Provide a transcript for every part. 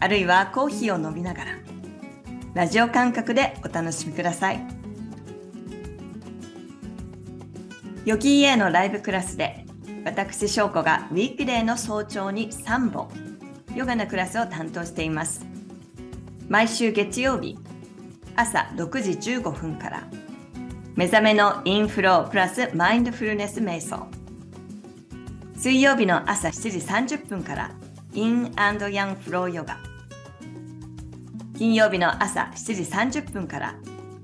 あるいはコーヒーを飲みながらラジオ感覚でお楽しみください。ヨギーエのライブクラスで私翔子がウィークデーの早朝に3本ヨガのクラスを担当しています。毎週月曜日朝6時15分から目覚めのインフロープラスマインドフルネス瞑想。水曜日の朝7時30分からインヤンフローヨガ。金曜日の朝7時30分から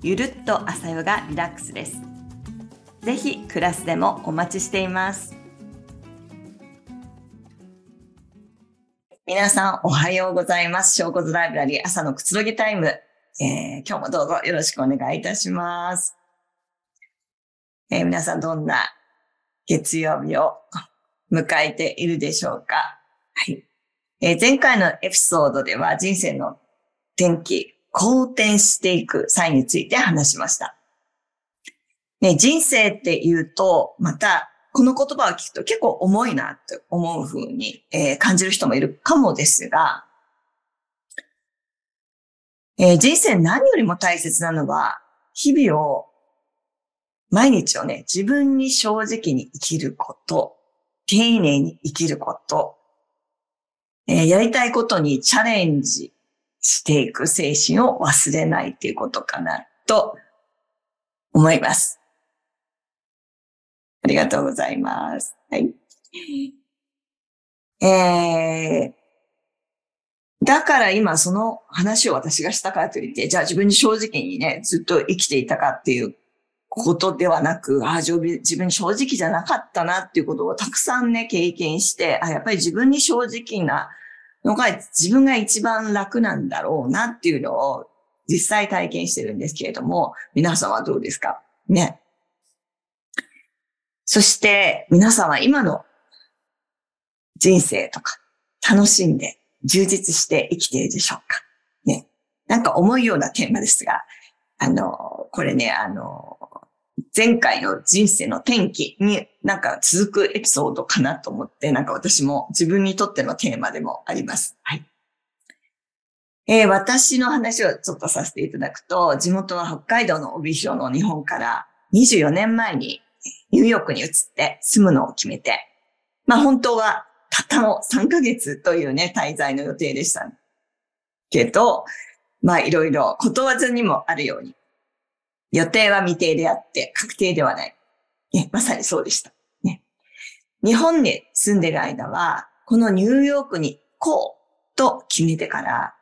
ゆるっと朝ヨガリラックスです。ぜひクラスでもお待ちしています。皆さんおはようございます。証拠図ライブラリー朝のくつろぎタイム、えー、今日もどうぞよろしくお願いいたします。えー、皆さんどんな月曜日を迎えているでしょうかはい。えー、前回のエピソードでは人生の転機、好転していく際について話しました。ね、人生って言うと、また、この言葉を聞くと結構重いなって思うふうに、えー、感じる人もいるかもですが、えー、人生何よりも大切なのは、日々を、毎日をね、自分に正直に生きること、丁寧に生きること、えー、やりたいことにチャレンジしていく精神を忘れないっていうことかなと思います。ありがとうございます。はい。えー、だから今その話を私がしたからといって、じゃあ自分に正直にね、ずっと生きていたかっていうことではなく、ああ、自分に正直じゃなかったなっていうことをたくさんね、経験して、あやっぱり自分に正直なのが自分が一番楽なんだろうなっていうのを実際体験してるんですけれども、皆さんはどうですか？ね。そして皆さんは今の人生とか楽しんで充実して生きているでしょうか？ね。なんか重いようなテーマですが、あの、これね、あの、前回の人生の転機になんか続くエピソードかなと思って、なんか私も自分にとってのテーマでもあります。はい。えー、私の話をちょっとさせていただくと、地元は北海道の帯広の日本から24年前にニューヨークに移って住むのを決めて、まあ本当はたったの3ヶ月というね、滞在の予定でした。けど、まあいろいろことわざにもあるように、予定は未定であって確定ではない。ね、まさにそうでした。ね。日本に住んでる間は、このニューヨークに行こうと決めてから、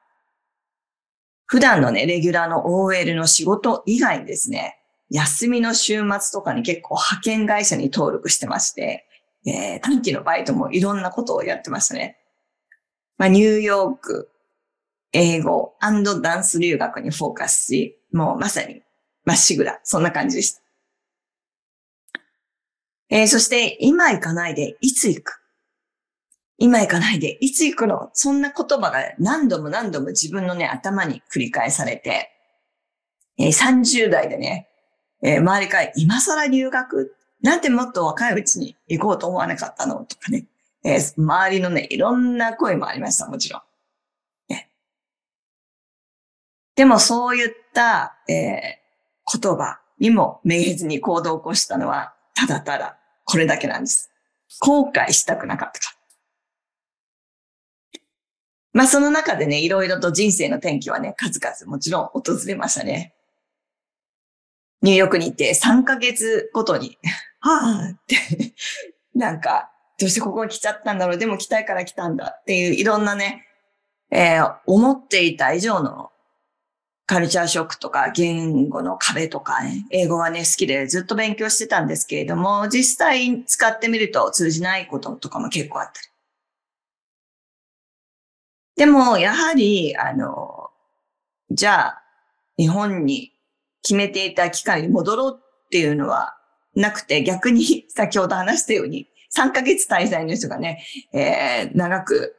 普段のね、レギュラーの OL の仕事以外にですね、休みの週末とかに結構派遣会社に登録してまして、えー、短期のバイトもいろんなことをやってましたね。まあ、ニューヨーク、英語ダンス留学にフォーカスし、もうまさにまっしぐら。そんな感じでした。えー、そして、今行かないで、いつ行く？今行かないで、いつ行くの？そんな言葉が何度も何度も自分のね、頭に繰り返されて、えー、30代でね、えー、周りから今更留学？なんてもっと若いうちに行こうと思わなかったの？とかね、えー、周りのね、いろんな声もありました、もちろん。ね、でもそういった、え言葉にもめげずに行動を起こしたのは、ただただこれだけなんです。後悔したくなかったから。まあその中でね、いろいろと人生の転機はね、数々もちろん訪れましたね。ニューヨークに行って3ヶ月ごとに、はぁって、なんか、どうしてここに来ちゃったんだろうでも来たいから来たんだっていういろんなね、えー、思っていた以上のカルチャーショックとか言語の壁とかね、英語はね、好きでずっと勉強してたんですけれども、実際使ってみると通じないこととかも結構あったり。でも、やはり、あの、じゃあ、日本に決めていた機会に戻ろうっていうのはなくて、逆に先ほど話したように、3ヶ月滞在の人がね、えー、長く、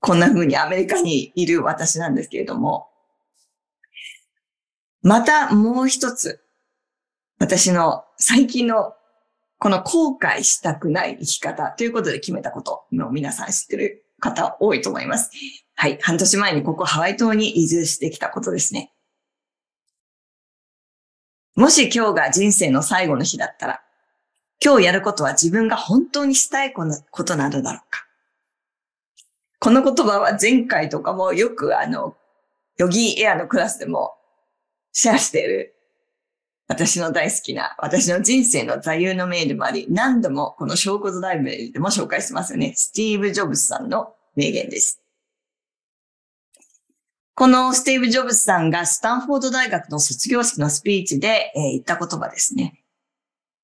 こんな風にアメリカにいる私なんですけれども、またもう一つ、私の最近のこの後悔したくない生き方ということで決めたことの皆さん知ってる方多いと思います。はい。半年前にここハワイ島に移住してきたことですね。もし今日が人生の最後の日だったら、今日やることは自分が本当にしたいことなのだろうか。この言葉は前回とかもよくあの、ヨギエアのクラスでもシェアしている私の大好きな、私の人生の座右の銘でもあり、何度もこの証拠ドライブでも紹介してますよね。スティーブ・ジョブズさんの名言です。このスティーブ・ジョブズさんがスタンフォード大学の卒業式のスピーチで、え、言った言葉ですね。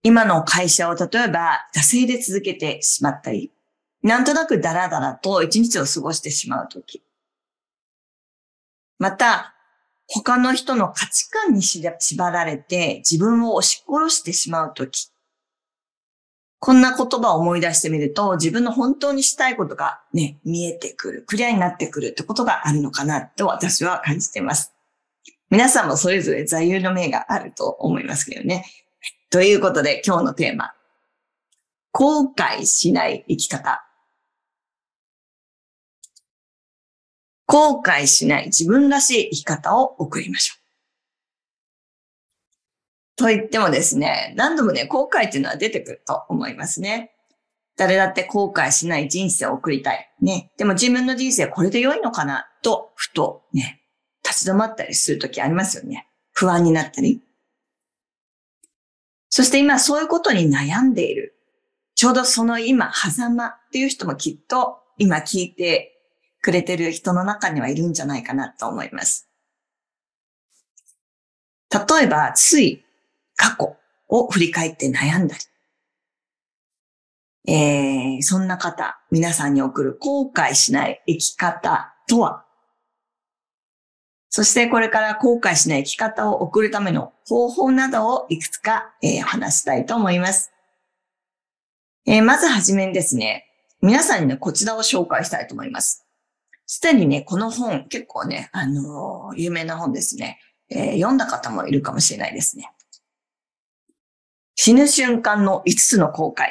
今の会社を例えば惰性で続けてしまったり、なんとなくダラダラと一日を過ごしてしまうとき。また、他の人の価値観に縛られて自分を押し殺してしまうとき、こんな言葉を思い出してみると、自分の本当にしたいことがね、見えてくる、クリアになってくるってことがあるのかなと私は感じています。皆さんもそれぞれ座右の銘があると思いますけどね。ということで今日のテーマ。後悔しない生き方。後悔しない自分らしい生き方を送りましょう。と言ってもですね、何度もね、後悔っていうのは出てくると思いますね。誰だって後悔しない人生を送りたい。ね。でも自分の人生これで良いのかなと、ふとね、立ち止まったりするときありますよね。不安になったり。そして今そういうことに悩んでいる。ちょうどその今、狭間っていう人もきっと今聞いてくれてる人の中にはいるんじゃないかなと思います。例えば、つい過去を振り返って悩んだり、えー、そんな方、皆さんに送る後悔しない生き方とは？そしてこれから後悔しない生き方を送るための方法などをいくつか、えー、話したいと思います。えー、まずはじめにですね、皆さんにね、こちらを紹介したいと思います。すでにね、この本、結構ね、あのー、有名な本ですね、えー、読んだ方もいるかもしれないですね。死ぬ瞬間の5つの後悔。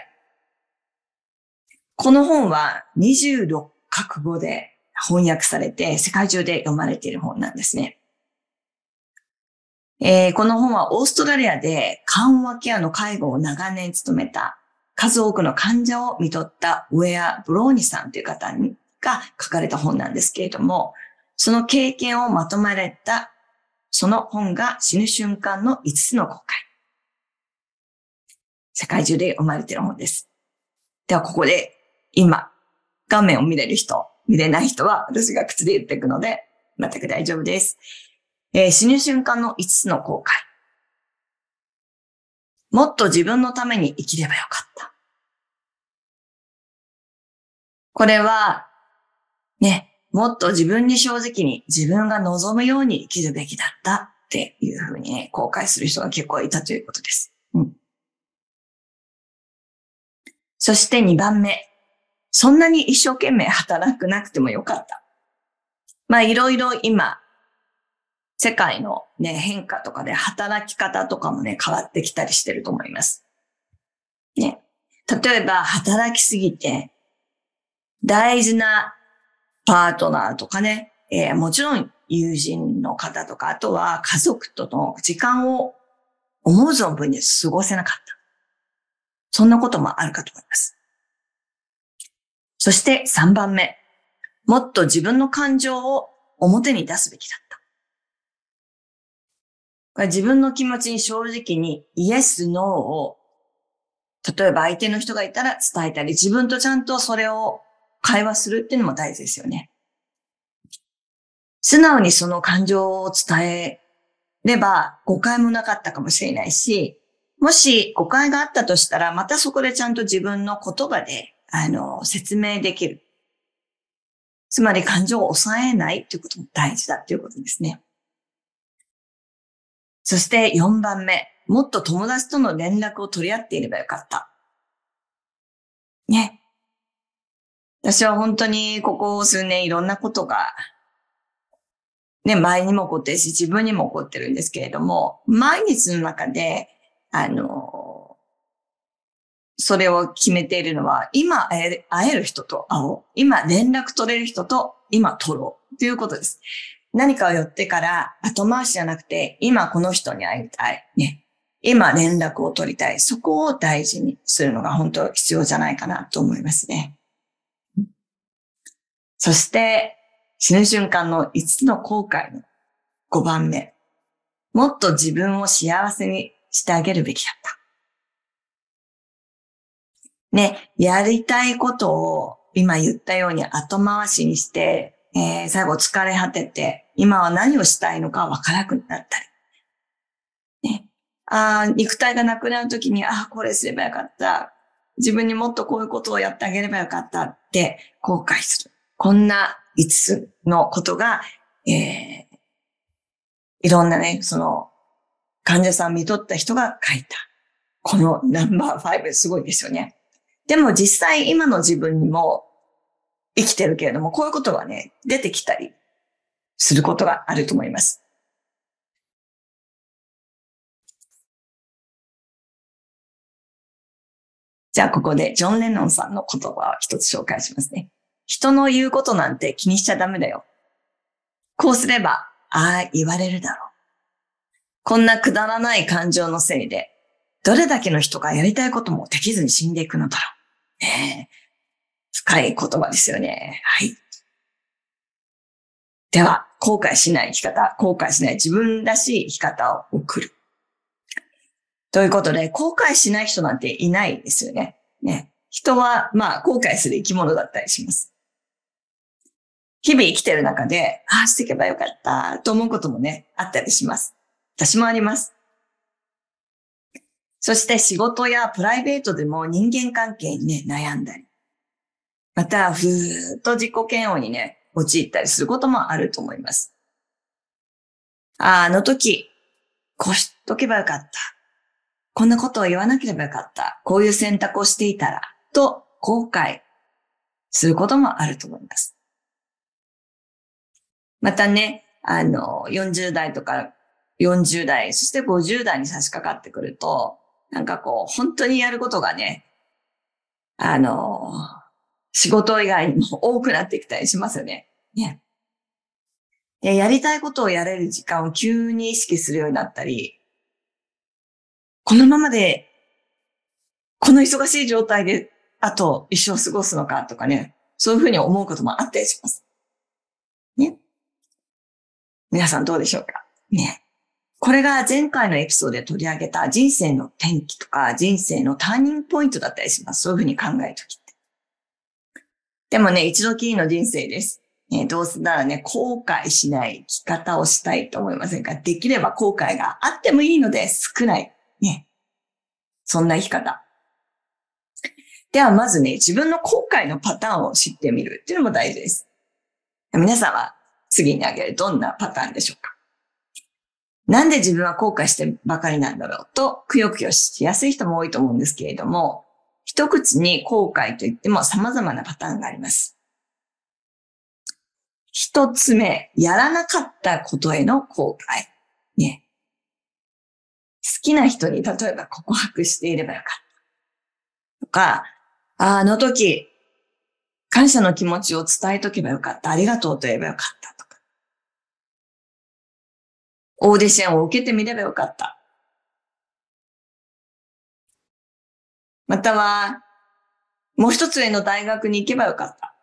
この本は26カ国語で翻訳されて世界中で読まれている本なんですね。えー、この本はオーストラリアで緩和ケアの介護を長年務めた数多くの患者を見とったウェア・ブローニさんという方にが書かれた本なんですけれども、その経験をまとめられた、その本が死ぬ瞬間の5つの後悔。世界中で読まれている本です。では、ここで今、画面を見れる人、見れない人は私が口で言っていくので、全く大丈夫です。えー、死ぬ瞬間の5つの後悔。もっと自分のために生きればよかった。これはね、もっと自分に正直に自分が望むように生きるべきだったっていうふうにね、後悔する人が結構いたということです。うん。そして2番目。そんなに一生懸命働くなくてもよかった。まあいろいろ今、世界のね、変化とかで働き方とかもね、変わってきたりしてると思います。ね。例えば、働きすぎて、大事なパートナーとかね、えー、もちろん友人の方とか、あとは家族との時間を思う存分に過ごせなかった。そんなこともあるかと思います。そして3番目。もっと自分の感情を表に出すべきだった。自分の気持ちに正直にイエス、ノーを、例えば相手の人がいたら伝えたり、自分とちゃんとそれを会話するっていうのも大事ですよね。素直にその感情を伝えれば誤解もなかったかもしれないし、もし誤解があったとしたら、またそこでちゃんと自分の言葉で、あの、説明できる。つまり感情を抑えないということも大事だということですね。そして4番目、もっと友達との連絡を取り合っていればよかった。ね。私は本当にここ数年いろんなことが、ね、前にも起こってるし、自分にも起こってるんですけれども、毎日の中で、あの、それを決めているのは、今会える人と会おう。今連絡取れる人と今取ろう。ということです。何かを寄ってから後回しじゃなくて、今この人に会いたい。ね。今連絡を取りたい。そこを大事にするのが本当必要じゃないかなと思いますね。そして、死ぬ瞬間の5つの後悔の5番目。もっと自分を幸せにしてあげるべきだった。ね、やりたいことを今言ったように後回しにして、えー、最後疲れ果てて、今は何をしたいのかわからなくなったり。ね。あ肉体がなくなるときに、あこれすればよかった。自分にもっとこういうことをやってあげればよかったって後悔する。こんな5つのことが、えー、いろんなね、その、患者さん見とった人が書いた。このナンバー5すごいですよね。でも実際今の自分にも生きてるけれども、こういうことがね、出てきたりすることがあると思います。じゃあここでジョン・レノンさんの言葉を一つ紹介しますね。人の言うことなんて気にしちゃダメだよ。こうすれば、ああ言われるだろう。こんなくだらない感情のせいで、どれだけの人がやりたいこともできずに死んでいくのだろう。ねえ深い言葉ですよね。はい。では、後悔しない生き方、後悔しない自分らしい生き方を送る。ということで、後悔しない人なんていないですよね。ね。人は、まあ、後悔する生き物だったりします。日々生きてる中で、ああ、していけばよかったと思うこともね、あったりします。私もあります。そして仕事やプライベートでも人間関係にね、悩んだり。また、ふーっと自己嫌悪にね、陥ったりすることもあると思います。ああの時、こうしとけばよかった。こんなことを言わなければよかった。こういう選択をしていたら、と後悔することもあると思います。またね、あの、40代とか40代、そして50代に差し掛かってくると、なんかこう、本当にやることがね、あの、仕事以外にも多くなってきたりしますよね。ね。で、やりたいことをやれる時間を急に意識するようになったり、このままで、この忙しい状態で、あと一生過ごすのかとかね、そういうふうに思うこともあったりします。皆さんどうでしょうか？ね。これが前回のエピソードで取り上げた人生の転機とか人生のターニングポイントだったりします。そういうふうに考えるときって。でもね、一度きりの人生です。ね、どうせならね、後悔しない生き方をしたいと思いませんか？できれば後悔があってもいいので少ない。ね。そんな生き方。ではまずね、自分の後悔のパターンを知ってみるっていうのも大事です。皆さんは次に挙げるどんなパターンでしょうか？なんで自分は後悔してばかりなんだろうと、くよくよしやすい人も多いと思うんですけれども、一口に後悔といっても様々なパターンがあります。一つ目、やらなかったことへの後悔。ね。好きな人に例えば告白していればよかった。とか、あの時、感謝の気持ちを伝えとけばよかった。ありがとうと言えばよかったとか。オーディションを受けてみればよかった。または、もう一つ上の大学に行けばよかった。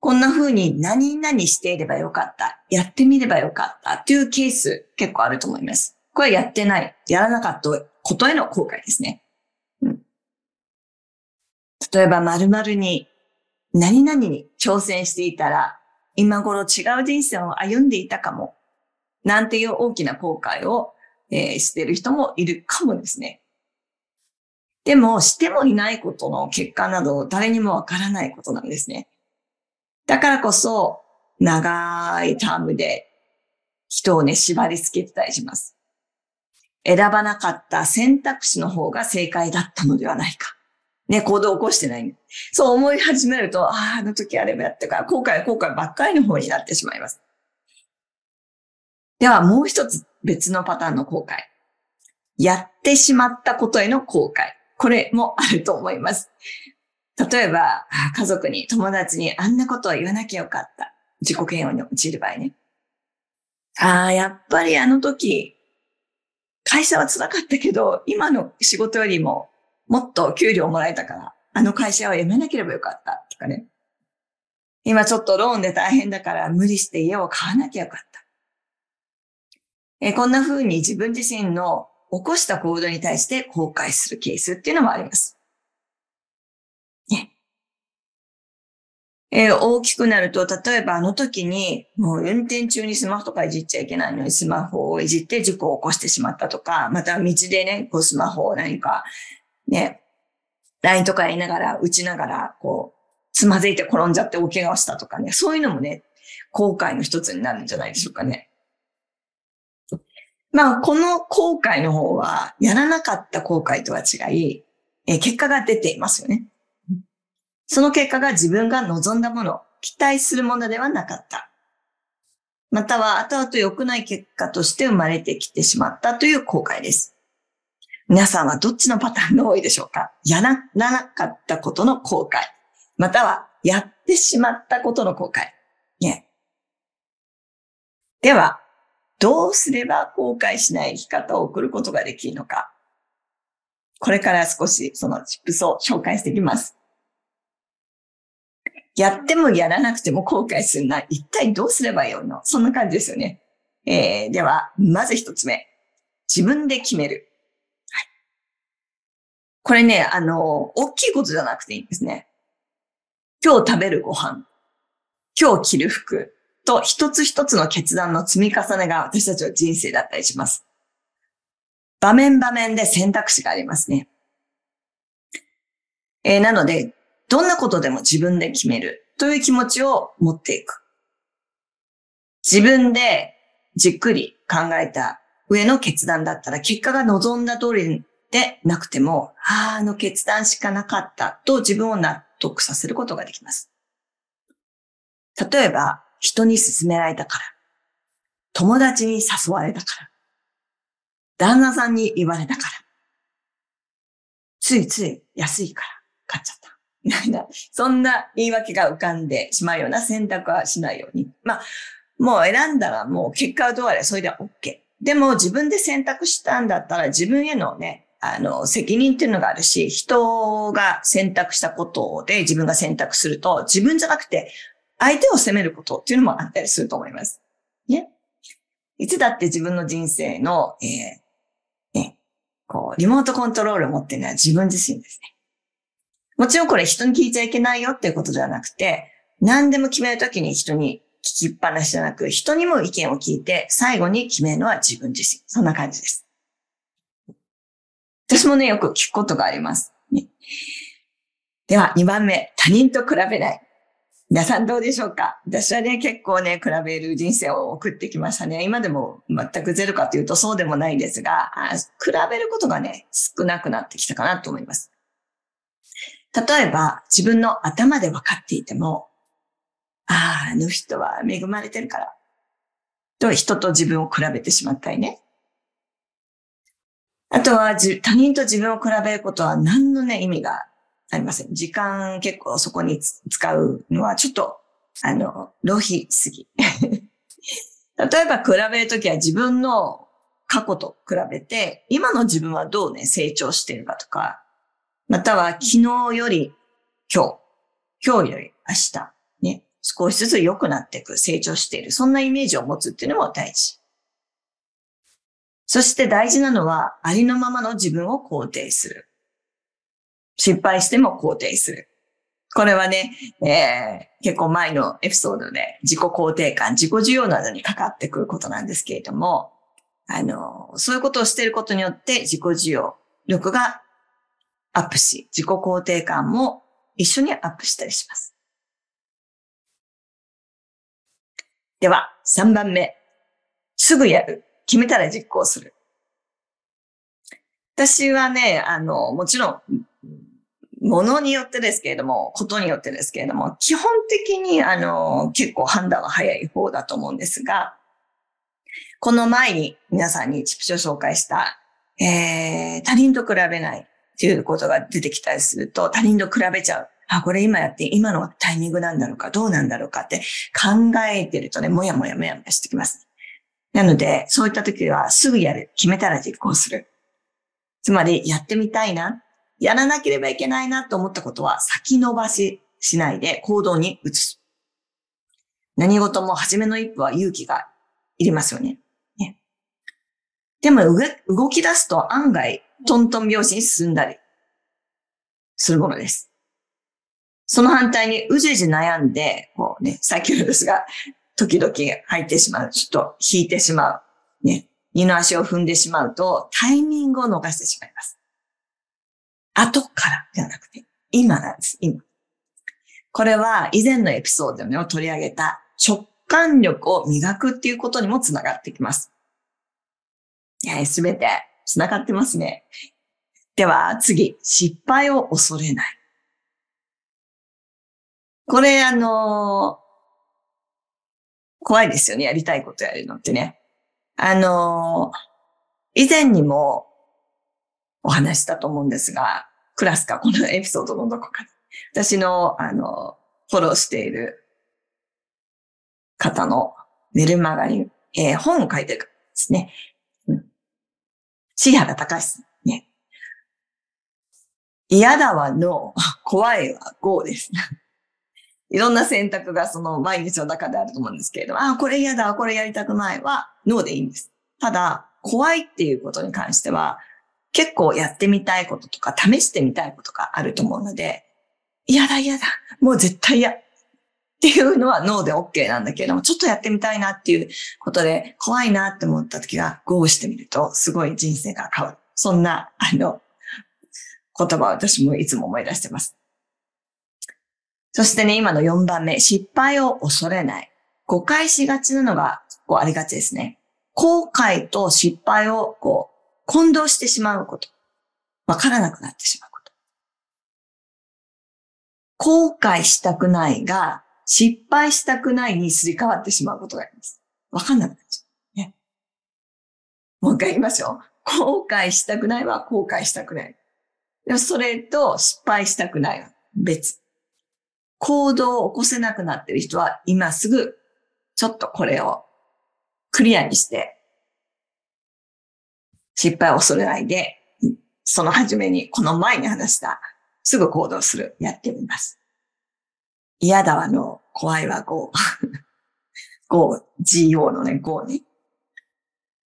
こんな風に何々していればよかった。やってみればよかったっていうケース結構あると思います。これやってない。やらなかったことへの後悔ですね。例えば〇〇に何々に挑戦していたら今頃違う人生を歩んでいたかも。なんていう大きな後悔を、えー、してる人もいるかもですね。でも、してもいないことの結果など誰にもわからないことなんですね。だからこそ、長いタームで人をね、縛り付けてたりします。選ばなかった選択肢の方が正解だったのではないか。ね、行動を起こしてない。そう思い始めると、ああ、あの時あれもやったから、後悔後悔ばっかりの方になってしまいます。では、もう一つ別のパターンの後悔。やってしまったことへの後悔。これもあると思います。例えば、家族に、友達にあんなことを言わなきゃよかった。自己嫌悪に陥る場合ね。ああ、やっぱりあの時、会社は辛かったけど、今の仕事よりももっと給料もらえたから、あの会社を辞めなければよかったとかね。今ちょっとローンで大変だから無理して家を買わなきゃよかった。えこんな風に自分自身の起こした行動に対して後悔するケースっていうのもあります。ね。え、大きくなると、例えばあの時に、もう運転中にスマホとかいじっちゃいけないのにスマホをいじって事故を起こしてしまったとか、また道でね、こうスマホを何か、ね、LINE とか言いながら、打ちながら、こう、つまずいて転んじゃって大怪我をしたとかね、そういうのもね、後悔の一つになるんじゃないでしょうかね。まあ、この後悔の方は、やらなかった後悔とは違い、え結果が出ていますよね。その結果が自分が望んだもの、期待するものではなかった。または、後々良くない結果として生まれてきてしまったという後悔です。皆さんはどっちのパターンが多いでしょうか？やらなかったことの後悔。または、やってしまったことの後悔。ね。では、どうすれば後悔しない生き方を送ることができるのか。これから少しそのチップスを紹介していきます。やってもやらなくても後悔するな。一体どうすればよいの？そんな感じですよね。えー、では、まず一つ目。自分で決める。これね、あの、大きいことじゃなくていいんですね。今日食べるご飯。今日着る服。と一つ一つの決断の積み重ねが私たちの人生だったりします。場面場面で選択肢がありますね。えー、なので、どんなことでも自分で決めるという気持ちを持っていく。自分でじっくり考えた上の決断だったら結果が望んだ通りでなくても、ああ、あの決断しかなかったと自分を納得させることができます。例えば、人に勧められたから。友達に誘われたから。旦那さんに言われたから。ついつい安いから買っちゃった。みたいな、そんな言い訳が浮かんでしまうような選択はしないように。まあ、もう選んだらもう結果はどうあれそれでは OK。でも自分で選択したんだったら自分へのね、あの、責任っていうのがあるし、人が選択したことで自分が選択すると、自分じゃなくて相手を責めることっていうのもあったりすると思います。ね。いつだって自分の人生の、えー、ね、こう、リモートコントロールを持ってるのは自分自身ですね。もちろんこれ人に聞いちゃいけないよっていうことではなくて、何でも決めるときに人に聞きっぱなしじゃなく、人にも意見を聞いて、最後に決めるのは自分自身。そんな感じです。私もね、よく聞くことがあります。ね、では、2番目、他人と比べない。皆さんどうでしょうか？私はね、結構ね、比べる人生を送ってきましたね。今でも全くゼロかというとそうでもないんですが、比べることがね、少なくなってきたかなと思います。例えば、自分の頭で分かっていても、ああ、あの人は恵まれてるから、と人と自分を比べてしまったりね。あとは、他人と自分を比べることは何のね、意味がありません。時間結構そこに使うのはちょっと、あの、浪費すぎ。例えば比べるときは自分の過去と比べて、今の自分はどうね、成長しているかとか、または昨日より今日、今日より明日、ね、少しずつ良くなっていく、成長している、そんなイメージを持つっていうのも大事。そして大事なのは、ありのままの自分を肯定する。失敗しても肯定する。これはね、えー、結構前のエピソードで自己肯定感、自己需要などにかかってくることなんですけれども、あの、そういうことをしていることによって自己需要力がアップし、自己肯定感も一緒にアップしたりします。では、3番目。すぐやる。決めたら実行する。私はね、あの、もちろん、ものによってですけれども、ことによってですけれども、基本的に、あの、結構判断は早い方だと思うんですが、この前に皆さんにチップチを紹介した、えー、他人と比べないっていうことが出てきたりすると、他人と比べちゃう。あ、これ今やって今のタイミングなんだろうか、どうなんだろうかって考えてるとね、もやもやもやもやしてきます。なので、そういった時はすぐやる。決めたら実行する。つまり、やってみたいな。やらなければいけないなと思ったことは先延ばししないで行動に移す。何事も初めの一歩は勇気がいりますよね。ねでも動き出すと案外トントン拍子に進んだりするものです。その反対にうじうじ悩んで、こうね、先ほどですが、時々入ってしまう。ちょっと引いてしまう。ね。二の足を踏んでしまうと、タイミングを逃してしまいます。後からじゃなくて、今なんです、今。これは以前のエピソードを取り上げた直感力を磨くっていうことにもつながってきます。すべてつながってますね。では次、失敗を恐れない。これあの怖いですよね。やりたいことやるのってね。あの以前にもお話したと思うんですが、クラスか、このエピソードのどこか私の、あの、フォローしている方のメルマガに、えー、本を書いてる方ですね。うん。椎原隆さん。ね。嫌だわの、怖いは GO です。いろんな選択がその毎日の中であると思うんですけれども、あ、これ嫌だ、これやりたくないは、ノーでいいんです。ただ、怖いっていうことに関しては、結構やってみたいこととか、試してみたいことがあると思うので、嫌だ嫌だ、もう絶対嫌っていうのはノーで OK なんだけれども、ちょっとやってみたいなっていうことで、怖いなって思った時は、ゴーしてみると、すごい人生が変わる。そんな、あの、言葉を私もいつも思い出してます。そしてね、今の4番目、失敗を恐れない。誤解しがちなのが、こうありがちですね。後悔と失敗を、こう、混同してしまうこと。わからなくなってしまうこと。後悔したくないが、失敗したくないにすり替わってしまうことがあります。わかんなくなっちゃう。ね。もう一回言いますよ。後悔したくないは後悔したくない。それと失敗したくないは別。行動を起こせなくなっている人は、今すぐ、ちょっとこれをクリアにして、失敗を恐れないで、その初めに、この前に話した、すぐ行動する、やってみます。嫌だわの、怖いわ GO。GO、GO のね、GO ね。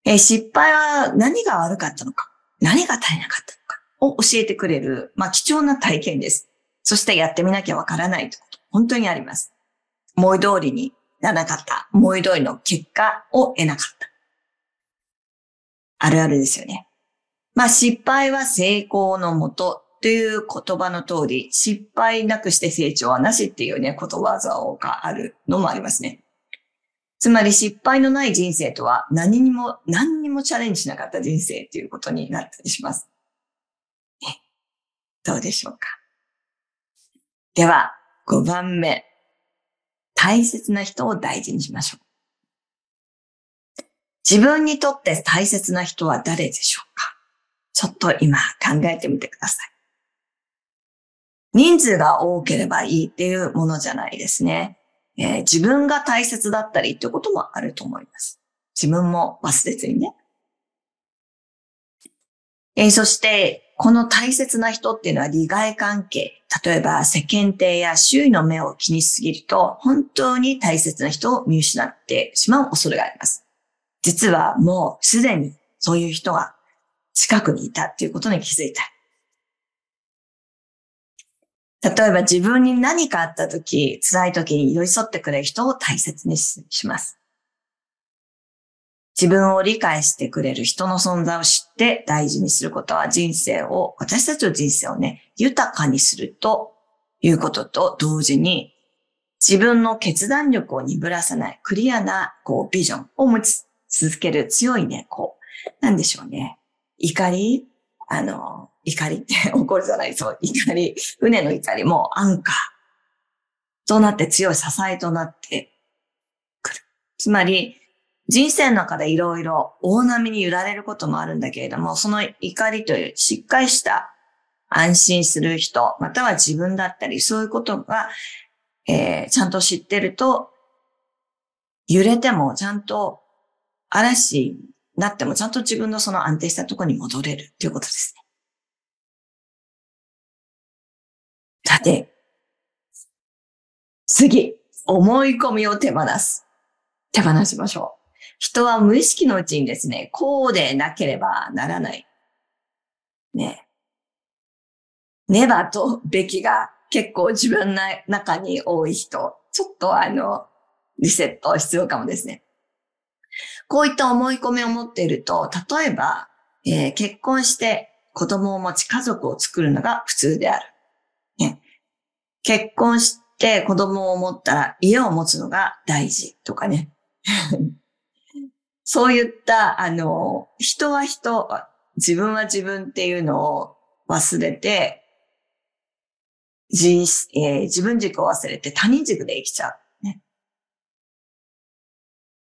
え失敗は何が悪かったのか、何が足りなかったのかを教えてくれる、まあ貴重な体験です。そしてやってみなきゃわからないということ、本当にあります。思い通りにならなかった。思い通りの結果を得なかった。あるあるですよね。まあ失敗は成功のもとという言葉の通り、失敗なくして成長はなしっていうね、ことわざがあるのもありますね。つまり失敗のない人生とは何にも、何にもチャレンジしなかった人生っていうことになったりします。どうでしょうか？では、5番目。大切な人を大事にしましょう。自分にとって大切な人は誰でしょうか？ちょっと今考えてみてください。人数が多ければいいっていうものじゃないですね。えー、自分が大切だったりっていうこともあると思います。自分も忘れずにね。えー、そして、この大切な人っていうのは利害関係、例えば世間体や周囲の目を気にしすぎると、本当に大切な人を見失ってしまう恐れがあります。実はもうすでにそういう人が近くにいたっていうことに気づいた。例えば自分に何かあった時、辛い時に寄り添ってくれる人を大切にします。自分を理解してくれる人の存在を知って大事にすることは人生を、私たちの人生をね、豊かにするということと同時に、自分の決断力を鈍らさないクリアな、こう、ビジョンを持ち続ける強いね、こう、なんでしょうね。怒りあの、怒りって 起こるじゃないそう。怒り、船の怒りもアンカーとなって強い支えとなってくる。つまり、人生の中でいろいろ大波に揺られることもあるんだけれども、その怒りというしっかりした安心する人、または自分だったり、そういうことがえー、ちゃんと知ってると、揺れてもちゃんと嵐になってもちゃんと自分のその安定したところに戻れるということですね。さて、次、思い込みを手放す。手放しましょう。人は無意識のうちにですね、こうでなければならない。ね。ねばとべきが結構自分の中に多い人、ちょっとあの、リセット必要かもですね。こういった思い込みを持っていると、例えば、えー、結婚して子供を持ち家族を作るのが普通である。ね、結婚して子供を持ったら家を持つのが大事とかね。そういった、あの、人は人、自分は自分っていうのを忘れて、自,、えー、自分軸を忘れて他人軸で生きちゃう。ね。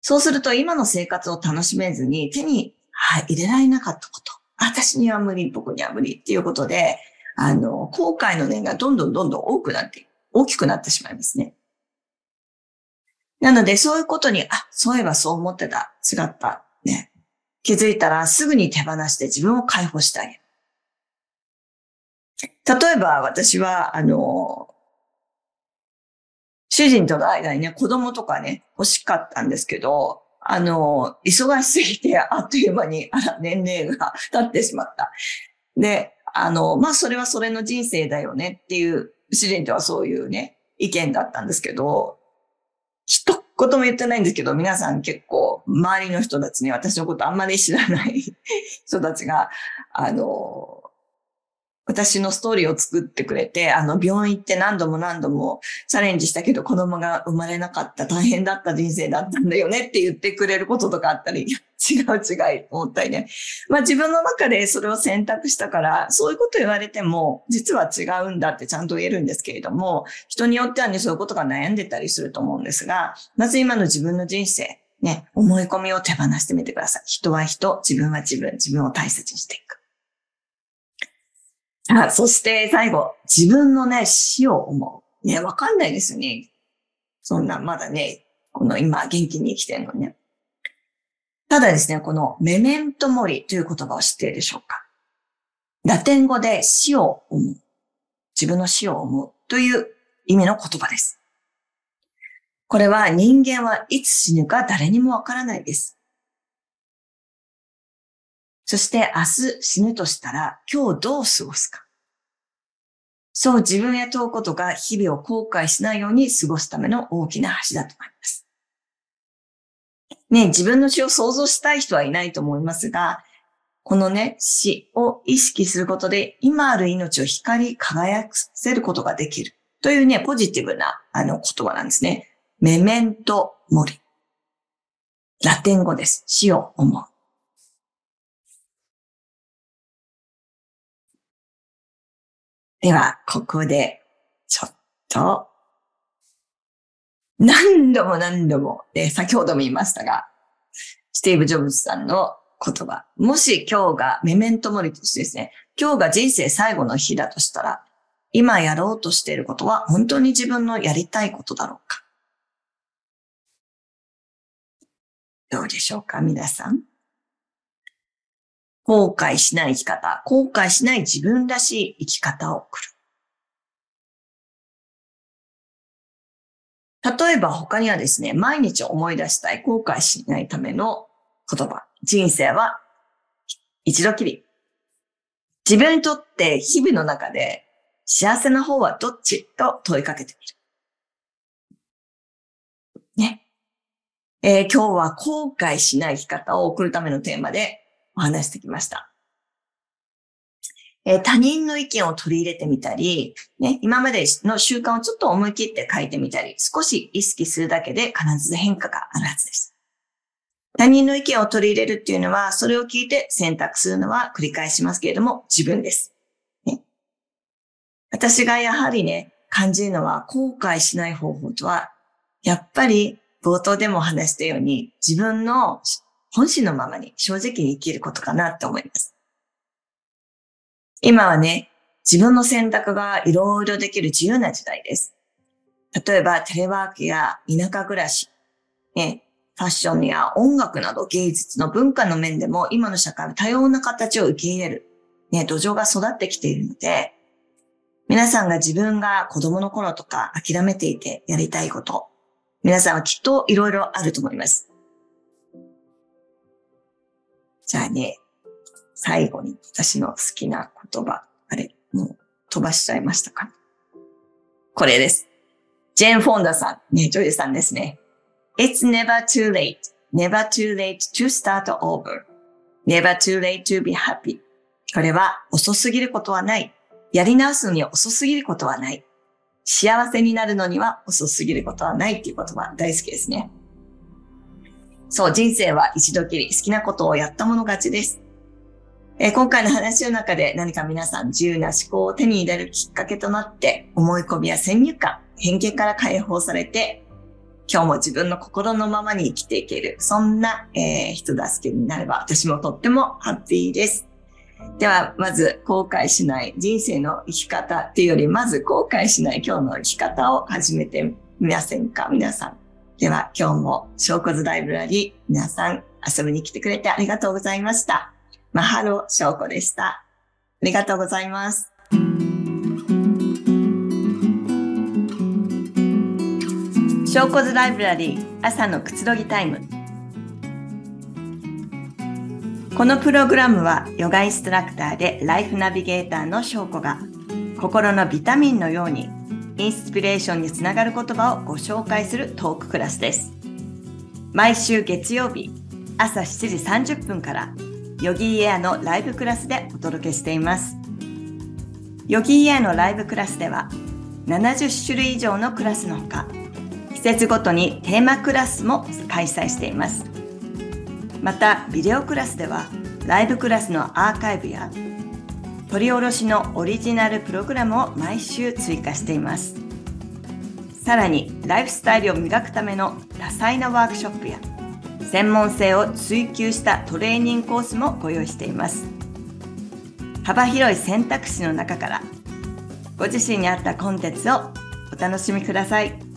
そうすると今の生活を楽しめずに手に、入れられなかったこと。私には無理、僕には無理っていうことで、あの、後悔の念がどんどんどんどん多くなって、大きくなってしまいますね。なので、そういうことに、あ、そういえばそう思ってた、違った、ね。気づいたらすぐに手放して自分を解放してあげる。例えば私は、あの、主人との間にね、子供とかね、欲しかったんですけど、あの、忙しすぎて、あっという間に、あら、年齢が経ってしまった。で、あの、まあ、それはそれの人生だよねっていう、主人とはそういうね、意見だったんですけど、一言も言ってないんですけど、皆さん結構、周りの人たちに私のことあんまり知らない人たちが、あの、私のストーリーを作ってくれて、あの、病院行って何度も何度もチャレンジしたけど子供が生まれなかった大変だった人生だったんだよねって言ってくれることとかあったり、違う違い思ったりね。まあ自分の中でそれを選択したから、そういうこと言われても、実は違うんだってちゃんと言えるんですけれども、人によってはね、そういうことが悩んでたりすると思うんですが、まず今の自分の人生、ね、思い込みを手放してみてください。人は人、自分は自分、自分を大切にしていく。あそして最後、自分のね、死を思う。ね、わかんないですよね。そんな、まだね、この今元気に生きてるのね。ただですね、このメメントモリという言葉を知っているでしょうかラテン語で死を思う。自分の死を思うという意味の言葉です。これは人間はいつ死ぬか誰にもわからないです。そして明日死ぬとしたら今日どう過ごすか？そう自分へ問うことが日々を後悔しないように過ごすための大きな橋だと思います。ね、自分の死を想像したい人はいないと思いますが、このね、死を意識することで今ある命を光り輝かせることができるというね、ポジティブなあの言葉なんですね。メメントモリ。ラテン語です。死を思う。では、ここで、ちょっと、何度も何度も、で、先ほども言いましたが、スティーブ・ジョブズさんの言葉。もし今日がメメントモリとしてですね、今日が人生最後の日だとしたら、今やろうとしていることは本当に自分のやりたいことだろうかどうでしょうか皆さん？後悔しない生き方、後悔しない自分らしい生き方を送る。例えば他にはですね、毎日思い出したい後悔しないための言葉。人生は一度きり。自分にとって日々の中で幸せな方はどっちと問いかけてみる。ね。えー、今日は後悔しない生き方を送るためのテーマでお話してきました。えー、他人の意見を取り入れてみたり、ね、今までの習慣をちょっと思い切って書いてみたり、少し意識するだけで必ず変化があるはずです。他人の意見を取り入れるっていうのは、それを聞いて選択するのは繰り返しますけれども、自分です。ね、私がやはりね、感じるのは後悔しない方法とは、やっぱり冒頭でも話したように自分の本心のままに正直に生きることかなって思います。今はね、自分の選択がいろいろできる自由な時代です。例えばテレワークや田舎暮らし、ね、ファッションや音楽など芸術の文化の面でも今の社会は多様な形を受け入れる、ね、土壌が育ってきているので、皆さんが自分が子供の頃とか諦めていてやりたいこと、皆さんはきっといろいろあると思います。じゃあね、最後に私の好きな言葉、あれ、もう飛ばしちゃいましたか？これです。ジェン・フォンダさん、ね、女優さんですね。It's never too late, never too late to start over, never too late to be happy. これは遅すぎることはない。やり直すのに遅すぎることはない。幸せになるのには遅すぎることはないっていう言葉大好きですね。そう、人生は一度きり好きなことをやったもの勝ちです。えー、今回の話の中で何か皆さん自由な思考を手に入れるきっかけとなって思い込みや先入観、偏見から解放されて今日も自分の心のままに生きていける、そんな、えー、人助けになれば私もとってもハッピーです。では、まず、後悔しない人生の生き方っていうより、まず後悔しない今日の生き方を始めてみませんか？皆さん。では、今日も、小骨ライブラリー、皆さん遊びに来てくれてありがとうございました。マハロ小子でした。ありがとうございます。小骨ライブラリー朝のくつろぎタイム。このプログラムはヨガインストラクターでライフナビゲーターの翔子が心のビタミンのようにインスピレーションにつながる言葉をご紹介するトーククラスです。毎週月曜日朝7時30分からヨギーエアのライブクラスでお届けしています。ヨギーエアのライブクラスでは70種類以上のクラスのほか季節ごとにテーマクラスも開催しています。またビデオクラスではライブクラスのアーカイブや取り下ろしのオリジナルプログラムを毎週追加していますさらにライフスタイルを磨くための多彩なワークショップや専門性を追求したトレーニングコースもご用意しています幅広い選択肢の中からご自身に合ったコンテンツをお楽しみください。